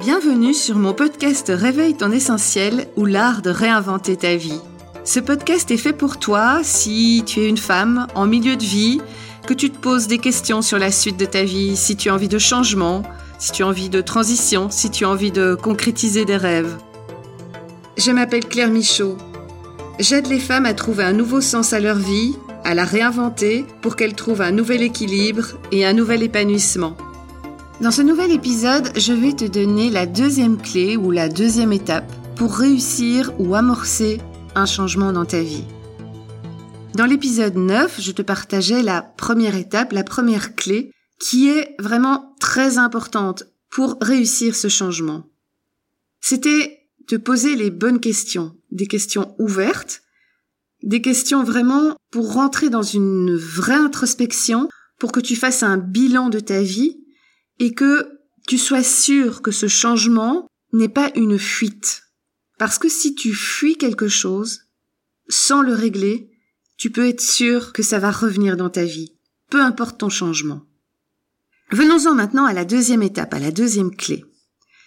Bienvenue sur mon podcast Réveille ton essentiel ou l'art de réinventer ta vie. Ce podcast est fait pour toi si tu es une femme en milieu de vie, que tu te poses des questions sur la suite de ta vie, si tu as envie de changement, si tu as envie de transition, si tu as envie de concrétiser des rêves. Je m'appelle Claire Michaud. J'aide les femmes à trouver un nouveau sens à leur vie, à la réinventer pour qu'elles trouvent un nouvel équilibre et un nouvel épanouissement. Dans ce nouvel épisode, je vais te donner la deuxième clé ou la deuxième étape pour réussir ou amorcer un changement dans ta vie. Dans l'épisode 9, je te partageais la première étape, la première clé, qui est vraiment très importante pour réussir ce changement. C'était te poser les bonnes questions, des questions ouvertes, des questions vraiment pour rentrer dans une vraie introspection, pour que tu fasses un bilan de ta vie et que tu sois sûr que ce changement n'est pas une fuite. Parce que si tu fuis quelque chose, sans le régler, tu peux être sûr que ça va revenir dans ta vie, peu importe ton changement. Venons-en maintenant à la deuxième étape, à la deuxième clé.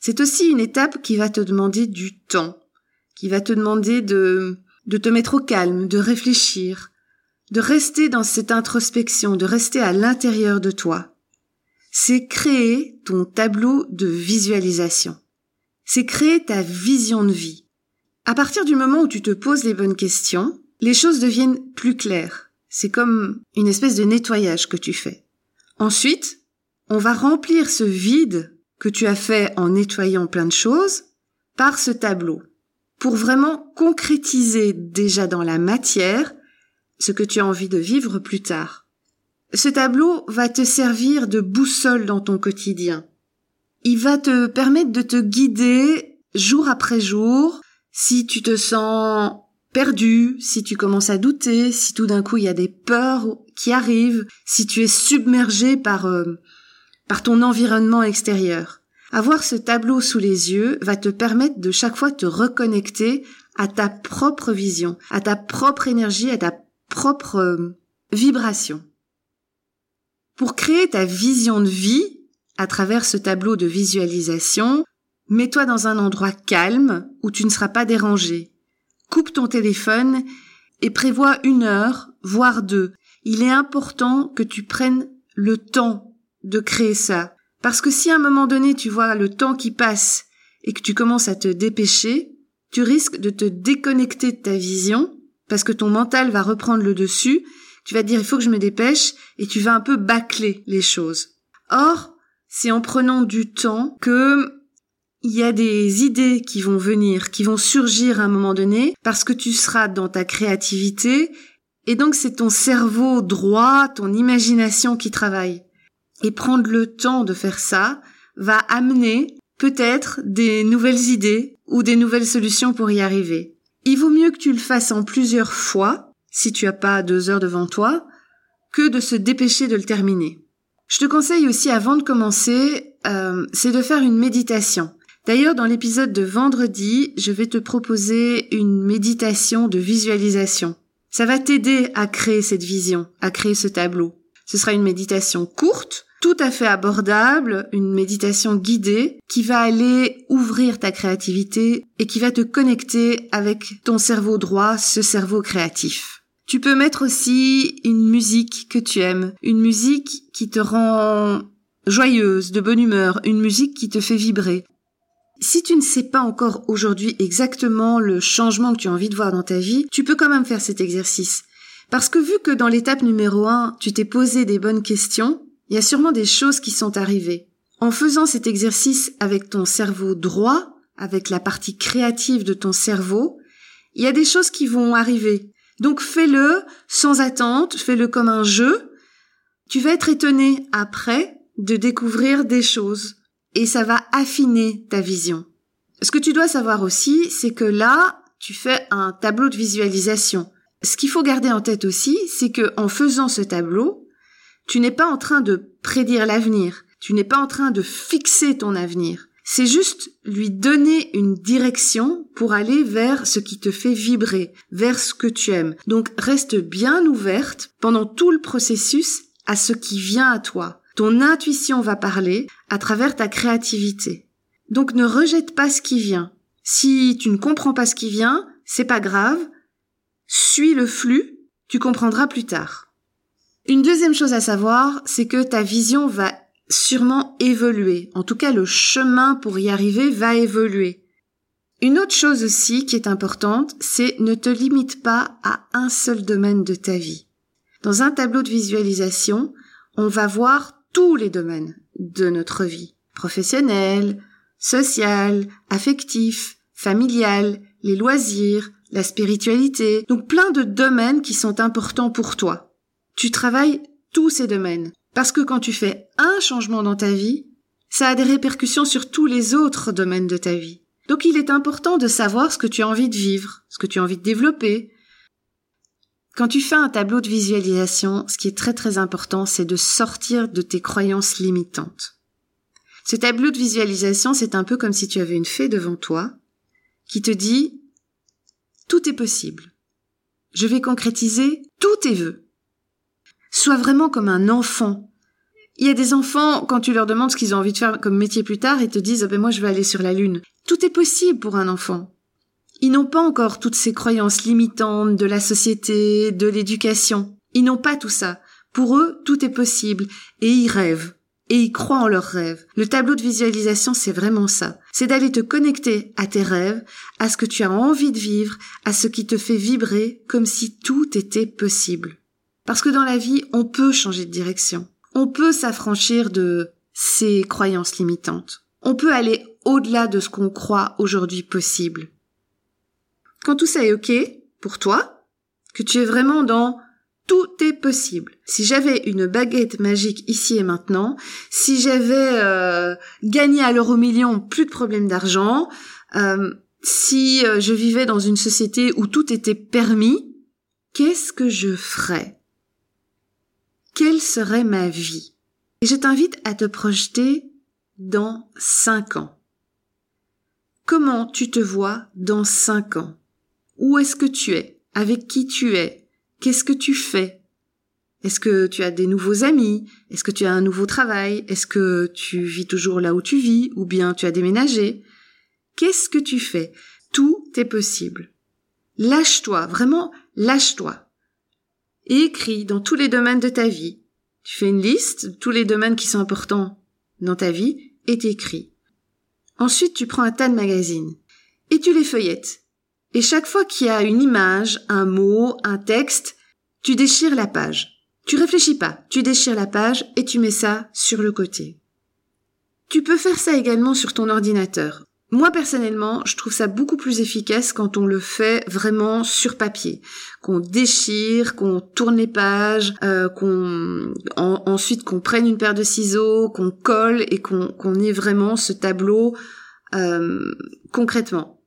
C'est aussi une étape qui va te demander du temps, qui va te demander de, de te mettre au calme, de réfléchir, de rester dans cette introspection, de rester à l'intérieur de toi, c'est créer ton tableau de visualisation. C'est créer ta vision de vie. À partir du moment où tu te poses les bonnes questions, les choses deviennent plus claires. C'est comme une espèce de nettoyage que tu fais. Ensuite, on va remplir ce vide que tu as fait en nettoyant plein de choses par ce tableau pour vraiment concrétiser déjà dans la matière ce que tu as envie de vivre plus tard. Ce tableau va te servir de boussole dans ton quotidien. Il va te permettre de te guider jour après jour si tu te sens perdu, si tu commences à douter, si tout d'un coup il y a des peurs qui arrivent, si tu es submergé par euh, par ton environnement extérieur. Avoir ce tableau sous les yeux va te permettre de chaque fois te reconnecter à ta propre vision, à ta propre énergie, à ta propre euh, vibration. Pour créer ta vision de vie à travers ce tableau de visualisation, mets-toi dans un endroit calme où tu ne seras pas dérangé. Coupe ton téléphone et prévois une heure, voire deux. Il est important que tu prennes le temps de créer ça. Parce que si à un moment donné tu vois le temps qui passe et que tu commences à te dépêcher, tu risques de te déconnecter de ta vision parce que ton mental va reprendre le dessus tu vas te dire il faut que je me dépêche et tu vas un peu bâcler les choses. Or, c'est en prenant du temps que il y a des idées qui vont venir, qui vont surgir à un moment donné parce que tu seras dans ta créativité et donc c'est ton cerveau droit, ton imagination qui travaille. Et prendre le temps de faire ça va amener peut-être des nouvelles idées ou des nouvelles solutions pour y arriver. Il vaut mieux que tu le fasses en plusieurs fois si tu as pas deux heures devant toi, que de se dépêcher de le terminer. Je te conseille aussi avant de commencer, euh, c'est de faire une méditation. D'ailleurs, dans l'épisode de vendredi, je vais te proposer une méditation de visualisation. Ça va t'aider à créer cette vision, à créer ce tableau. Ce sera une méditation courte, tout à fait abordable, une méditation guidée qui va aller ouvrir ta créativité et qui va te connecter avec ton cerveau droit, ce cerveau créatif. Tu peux mettre aussi une musique que tu aimes, une musique qui te rend joyeuse, de bonne humeur, une musique qui te fait vibrer. Si tu ne sais pas encore aujourd'hui exactement le changement que tu as envie de voir dans ta vie, tu peux quand même faire cet exercice. Parce que vu que dans l'étape numéro 1, tu t'es posé des bonnes questions, il y a sûrement des choses qui sont arrivées. En faisant cet exercice avec ton cerveau droit, avec la partie créative de ton cerveau, il y a des choses qui vont arriver. Donc fais-le sans attente, fais-le comme un jeu. Tu vas être étonné après de découvrir des choses et ça va affiner ta vision. Ce que tu dois savoir aussi, c'est que là, tu fais un tableau de visualisation. Ce qu'il faut garder en tête aussi, c'est que en faisant ce tableau, tu n'es pas en train de prédire l'avenir. Tu n'es pas en train de fixer ton avenir. C'est juste lui donner une direction pour aller vers ce qui te fait vibrer, vers ce que tu aimes. Donc reste bien ouverte pendant tout le processus à ce qui vient à toi. Ton intuition va parler à travers ta créativité. Donc ne rejette pas ce qui vient. Si tu ne comprends pas ce qui vient, c'est pas grave. Suis le flux, tu comprendras plus tard. Une deuxième chose à savoir, c'est que ta vision va sûrement évoluer. En tout cas, le chemin pour y arriver va évoluer. Une autre chose aussi qui est importante, c'est ne te limite pas à un seul domaine de ta vie. Dans un tableau de visualisation, on va voir tous les domaines de notre vie. Professionnel, social, affectif, familial, les loisirs, la spiritualité, donc plein de domaines qui sont importants pour toi. Tu travailles tous ces domaines. Parce que quand tu fais un changement dans ta vie, ça a des répercussions sur tous les autres domaines de ta vie. Donc il est important de savoir ce que tu as envie de vivre, ce que tu as envie de développer. Quand tu fais un tableau de visualisation, ce qui est très très important, c'est de sortir de tes croyances limitantes. Ce tableau de visualisation, c'est un peu comme si tu avais une fée devant toi qui te dit tout est possible. Je vais concrétiser tous tes vœux. Sois vraiment comme un enfant. Il y a des enfants, quand tu leur demandes ce qu'ils ont envie de faire comme métier plus tard, ils te disent ah ben moi je vais aller sur la lune. Tout est possible pour un enfant. Ils n'ont pas encore toutes ces croyances limitantes de la société, de l'éducation. Ils n'ont pas tout ça. Pour eux, tout est possible et ils rêvent et ils croient en leurs rêves. Le tableau de visualisation, c'est vraiment ça. C'est d'aller te connecter à tes rêves, à ce que tu as envie de vivre, à ce qui te fait vibrer comme si tout était possible. Parce que dans la vie, on peut changer de direction. On peut s'affranchir de ces croyances limitantes. On peut aller au-delà de ce qu'on croit aujourd'hui possible. Quand tout ça est OK pour toi, que tu es vraiment dans tout est possible. Si j'avais une baguette magique ici et maintenant, si j'avais euh, gagné à l'euro million, plus de problèmes d'argent, euh, si euh, je vivais dans une société où tout était permis, qu'est-ce que je ferais? Quelle serait ma vie? Et je t'invite à te projeter dans cinq ans. Comment tu te vois dans cinq ans? Où est-ce que tu es? Avec qui tu es? Qu'est-ce que tu fais? Est-ce que tu as des nouveaux amis? Est-ce que tu as un nouveau travail? Est-ce que tu vis toujours là où tu vis? Ou bien tu as déménagé? Qu'est-ce que tu fais? Tout est possible. Lâche-toi, vraiment lâche-toi. Et écris dans tous les domaines de ta vie. Tu fais une liste tous les domaines qui sont importants dans ta vie et t'écris. Ensuite, tu prends un tas de magazines et tu les feuillettes. Et chaque fois qu'il y a une image, un mot, un texte, tu déchires la page. Tu réfléchis pas, tu déchires la page et tu mets ça sur le côté. Tu peux faire ça également sur ton ordinateur. Moi personnellement, je trouve ça beaucoup plus efficace quand on le fait vraiment sur papier, qu'on déchire, qu'on tourne les pages, euh, qu'on ensuite qu'on prenne une paire de ciseaux, qu'on colle et qu'on ait vraiment ce tableau euh, concrètement.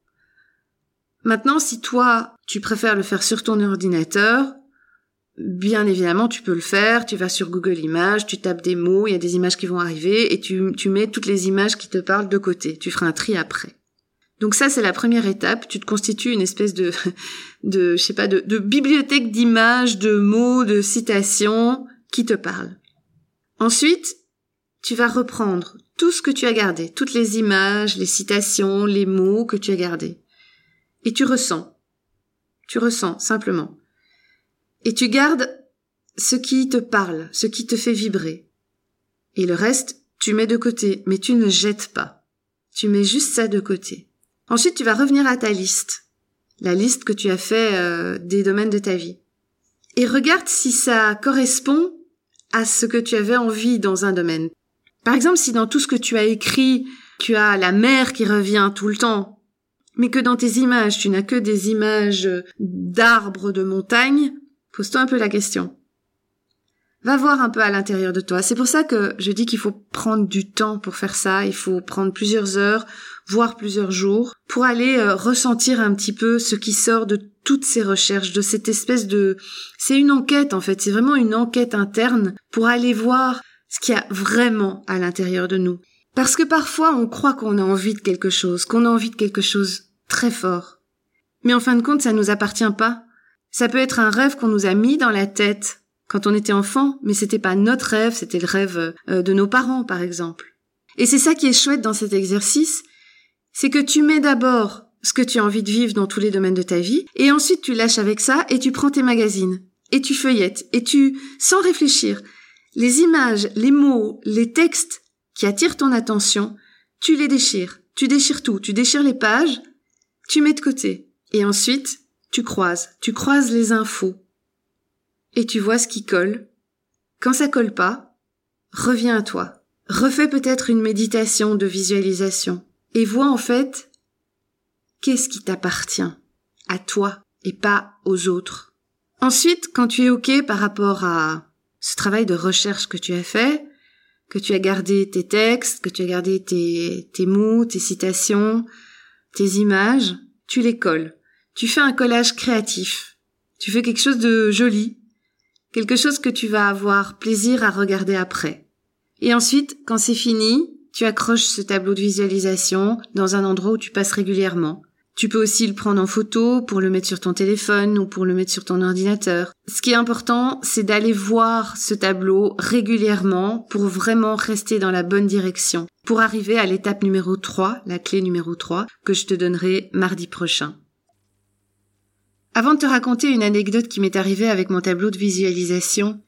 Maintenant, si toi, tu préfères le faire sur ton ordinateur, bien évidemment, tu peux le faire. Tu vas sur Google Images, tu tapes des mots, il y a des images qui vont arriver et tu, tu mets toutes les images qui te parlent de côté. Tu feras un tri après. Donc ça, c'est la première étape. Tu te constitues une espèce de, de, je sais pas, de, de bibliothèque d'images, de mots, de citations qui te parlent. Ensuite, tu vas reprendre tout ce que tu as gardé, toutes les images, les citations, les mots que tu as gardés. Et tu ressens. Tu ressens, simplement. Et tu gardes ce qui te parle, ce qui te fait vibrer. Et le reste, tu mets de côté, mais tu ne jettes pas. Tu mets juste ça de côté. Ensuite, tu vas revenir à ta liste. La liste que tu as fait euh, des domaines de ta vie. Et regarde si ça correspond à ce que tu avais envie dans un domaine. Par exemple, si dans tout ce que tu as écrit, tu as la mer qui revient tout le temps, mais que dans tes images, tu n'as que des images d'arbres, de montagnes, pose-toi un peu la question. Va voir un peu à l'intérieur de toi. C'est pour ça que je dis qu'il faut prendre du temps pour faire ça. Il faut prendre plusieurs heures, voire plusieurs jours, pour aller euh, ressentir un petit peu ce qui sort de toutes ces recherches, de cette espèce de... C'est une enquête en fait, c'est vraiment une enquête interne pour aller voir ce qu'il y a vraiment à l'intérieur de nous. Parce que parfois on croit qu'on a envie de quelque chose, qu'on a envie de quelque chose très fort. Mais en fin de compte, ça nous appartient pas. Ça peut être un rêve qu'on nous a mis dans la tête quand on était enfant, mais c'était pas notre rêve, c'était le rêve euh, de nos parents, par exemple. Et c'est ça qui est chouette dans cet exercice, c'est que tu mets d'abord ce que tu as envie de vivre dans tous les domaines de ta vie, et ensuite tu lâches avec ça et tu prends tes magazines, et tu feuillettes, et tu, sans réfléchir, les images, les mots, les textes qui attirent ton attention, tu les déchires. Tu déchires tout, tu déchires les pages, tu mets de côté. Et ensuite, tu croises, tu croises les infos. Et tu vois ce qui colle. Quand ça colle pas, reviens à toi. Refais peut-être une méditation de visualisation et vois en fait qu'est-ce qui t'appartient à toi et pas aux autres. Ensuite, quand tu es OK par rapport à ce travail de recherche que tu as fait, que tu as gardé tes textes, que tu as gardé tes, tes mots, tes citations, tes images, tu les colles. Tu fais un collage créatif. Tu fais quelque chose de joli. Quelque chose que tu vas avoir plaisir à regarder après. Et ensuite, quand c'est fini, tu accroches ce tableau de visualisation dans un endroit où tu passes régulièrement. Tu peux aussi le prendre en photo pour le mettre sur ton téléphone ou pour le mettre sur ton ordinateur. Ce qui est important, c'est d'aller voir ce tableau régulièrement pour vraiment rester dans la bonne direction, pour arriver à l'étape numéro 3, la clé numéro 3, que je te donnerai mardi prochain. Avant de te raconter une anecdote qui m'est arrivée avec mon tableau de visualisation,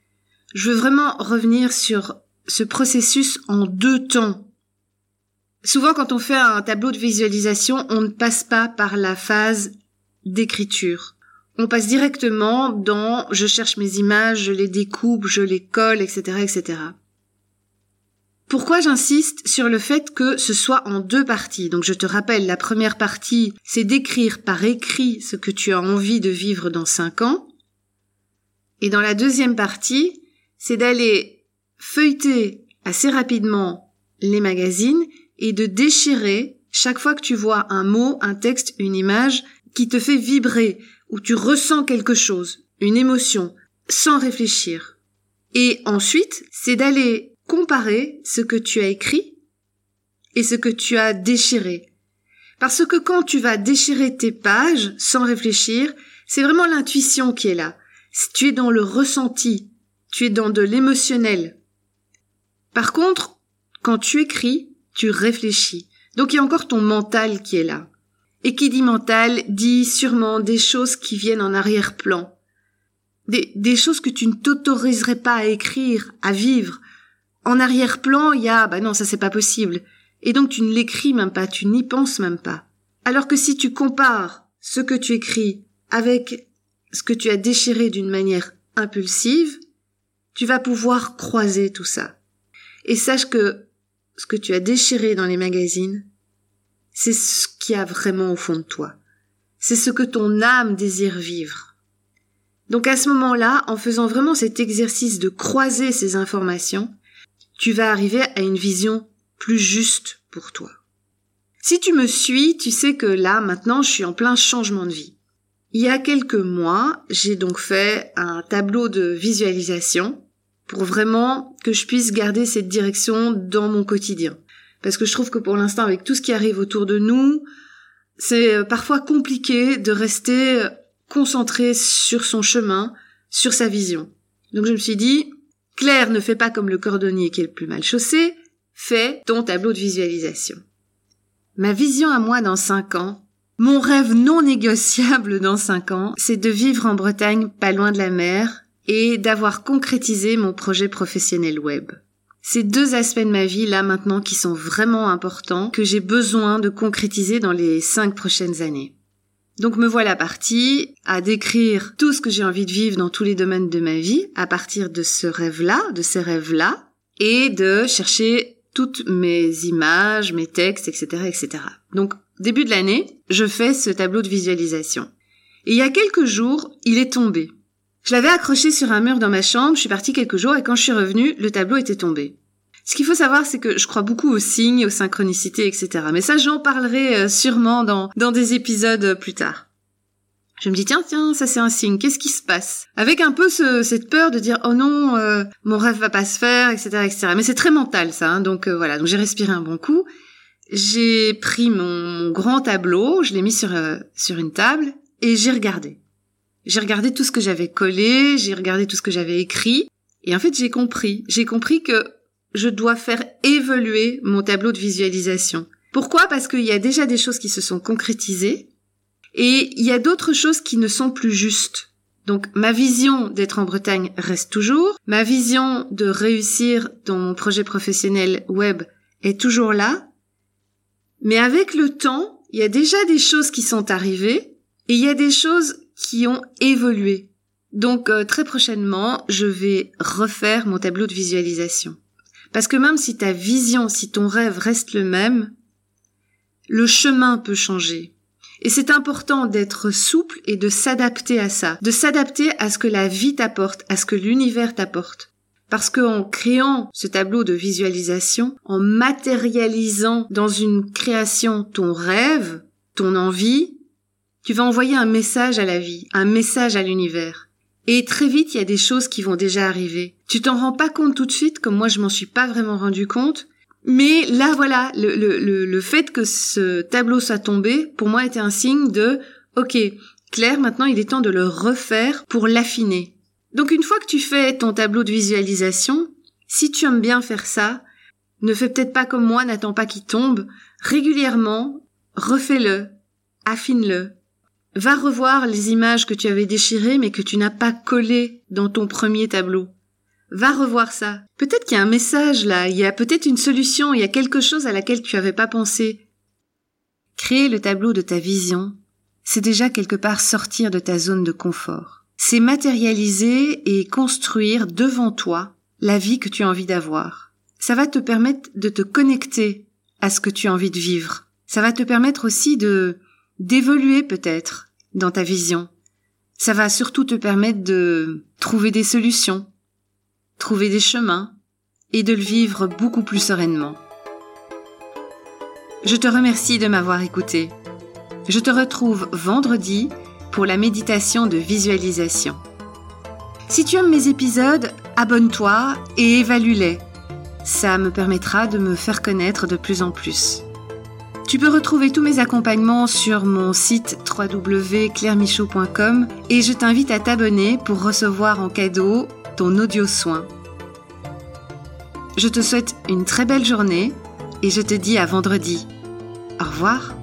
je veux vraiment revenir sur ce processus en deux temps Souvent, quand on fait un tableau de visualisation, on ne passe pas par la phase d'écriture. On passe directement dans je cherche mes images, je les découpe, je les colle, etc., etc. Pourquoi j'insiste sur le fait que ce soit en deux parties? Donc je te rappelle, la première partie, c'est d'écrire par écrit ce que tu as envie de vivre dans cinq ans. Et dans la deuxième partie, c'est d'aller feuilleter assez rapidement les magazines et de déchirer chaque fois que tu vois un mot, un texte, une image qui te fait vibrer, où tu ressens quelque chose, une émotion, sans réfléchir. Et ensuite, c'est d'aller comparer ce que tu as écrit et ce que tu as déchiré. Parce que quand tu vas déchirer tes pages sans réfléchir, c'est vraiment l'intuition qui est là. Tu es dans le ressenti, tu es dans de l'émotionnel. Par contre, quand tu écris, tu réfléchis. Donc il y a encore ton mental qui est là. Et qui dit mental dit sûrement des choses qui viennent en arrière-plan. Des, des choses que tu ne t'autoriserais pas à écrire, à vivre. En arrière-plan, il y a, bah non, ça c'est pas possible. Et donc tu ne l'écris même pas, tu n'y penses même pas. Alors que si tu compares ce que tu écris avec ce que tu as déchiré d'une manière impulsive, tu vas pouvoir croiser tout ça. Et sache que ce que tu as déchiré dans les magazines, c'est ce qu'il y a vraiment au fond de toi. C'est ce que ton âme désire vivre. Donc à ce moment-là, en faisant vraiment cet exercice de croiser ces informations, tu vas arriver à une vision plus juste pour toi. Si tu me suis, tu sais que là, maintenant, je suis en plein changement de vie. Il y a quelques mois, j'ai donc fait un tableau de visualisation pour vraiment que je puisse garder cette direction dans mon quotidien. Parce que je trouve que pour l'instant, avec tout ce qui arrive autour de nous, c'est euh, parfois compliqué de rester euh, concentré sur son chemin, sur sa vision. Donc je me suis dit, Claire ne fait pas comme le cordonnier qui est le plus mal chaussé, fais ton tableau de visualisation. Ma vision à moi dans cinq ans, mon rêve non négociable dans cinq ans, c'est de vivre en Bretagne pas loin de la mer, et d'avoir concrétisé mon projet professionnel web. Ces deux aspects de ma vie là maintenant qui sont vraiment importants, que j'ai besoin de concrétiser dans les cinq prochaines années. Donc me voilà partie à décrire tout ce que j'ai envie de vivre dans tous les domaines de ma vie à partir de ce rêve-là, de ces rêves-là, et de chercher toutes mes images, mes textes, etc., etc. Donc début de l'année, je fais ce tableau de visualisation. Et il y a quelques jours, il est tombé. Je l'avais accroché sur un mur dans ma chambre, je suis partie quelques jours et quand je suis revenue, le tableau était tombé. Ce qu'il faut savoir, c'est que je crois beaucoup aux signes, aux synchronicités, etc. Mais ça, j'en parlerai euh, sûrement dans, dans des épisodes euh, plus tard. Je me dis tiens tiens ça c'est un signe. Qu'est-ce qui se passe? Avec un peu ce, cette peur de dire oh non euh, mon rêve va pas se faire etc etc mais c'est très mental ça hein, donc voilà. Donc j'ai respiré un bon coup. J'ai pris mon, grand tableau je l'ai mis sur sur une table et j'ai regardé. J'ai regardé tout ce que j'avais collé, j'ai regardé tout ce que j'avais écrit, et en fait j'ai compris. J'ai compris que je dois faire évoluer mon tableau de visualisation. Pourquoi? Parce qu'il y a déjà des choses qui se sont concrétisées et il y a d'autres choses qui ne sont plus justes. Donc ma vision d'être en Bretagne reste toujours, ma vision de réussir dans mon projet professionnel web est toujours là, mais avec le temps, il y a déjà des choses qui sont arrivées et il y a des choses qui ont évolué. Donc euh, très prochainement, je vais refaire mon tableau de visualisation. Parce que même si ta vision, si ton rêve reste le même, le chemin peut changer. Et c'est important d'être souple et de s'adapter à ça, de s'adapter à ce que la vie t'apporte, à ce que l'univers t'apporte. Parce qu'en créant ce tableau de visualisation, en matérialisant dans une création ton rêve, ton envie, tu vas envoyer un message à la vie, un message à l'univers. Et très vite, il y a des choses qui vont déjà arriver. Tu t'en rends pas compte tout de suite, comme moi je m'en suis pas vraiment rendu compte, mais là, voilà, le, le, le, fait que ce tableau soit tombé, pour moi, était un signe de, ok, Claire, maintenant il est temps de le refaire pour l'affiner. Donc une fois que tu fais ton tableau de visualisation, si tu aimes bien faire ça, ne fais peut-être pas comme moi, n'attends pas qu'il tombe, régulièrement, refais-le, affine-le. Va revoir les images que tu avais déchirées mais que tu n'as pas collées dans ton premier tableau. Va revoir ça. Peut-être qu'il y a un message là, il y a peut-être une solution, il y a quelque chose à laquelle tu n'avais pas pensé. Créer le tableau de ta vision, c'est déjà quelque part sortir de ta zone de confort. C'est matérialiser et construire devant toi la vie que tu as envie d'avoir. Ça va te permettre de te connecter à ce que tu as envie de vivre. Ça va te permettre aussi de d'évoluer peut-être dans ta vision. Ça va surtout te permettre de trouver des solutions, trouver des chemins et de le vivre beaucoup plus sereinement. Je te remercie de m'avoir écouté. Je te retrouve vendredi pour la méditation de visualisation. Si tu aimes mes épisodes, abonne-toi et évalue-les. Ça me permettra de me faire connaître de plus en plus. Tu peux retrouver tous mes accompagnements sur mon site www.clairemichaud.com et je t'invite à t'abonner pour recevoir en cadeau ton audio soin. Je te souhaite une très belle journée et je te dis à vendredi. Au revoir.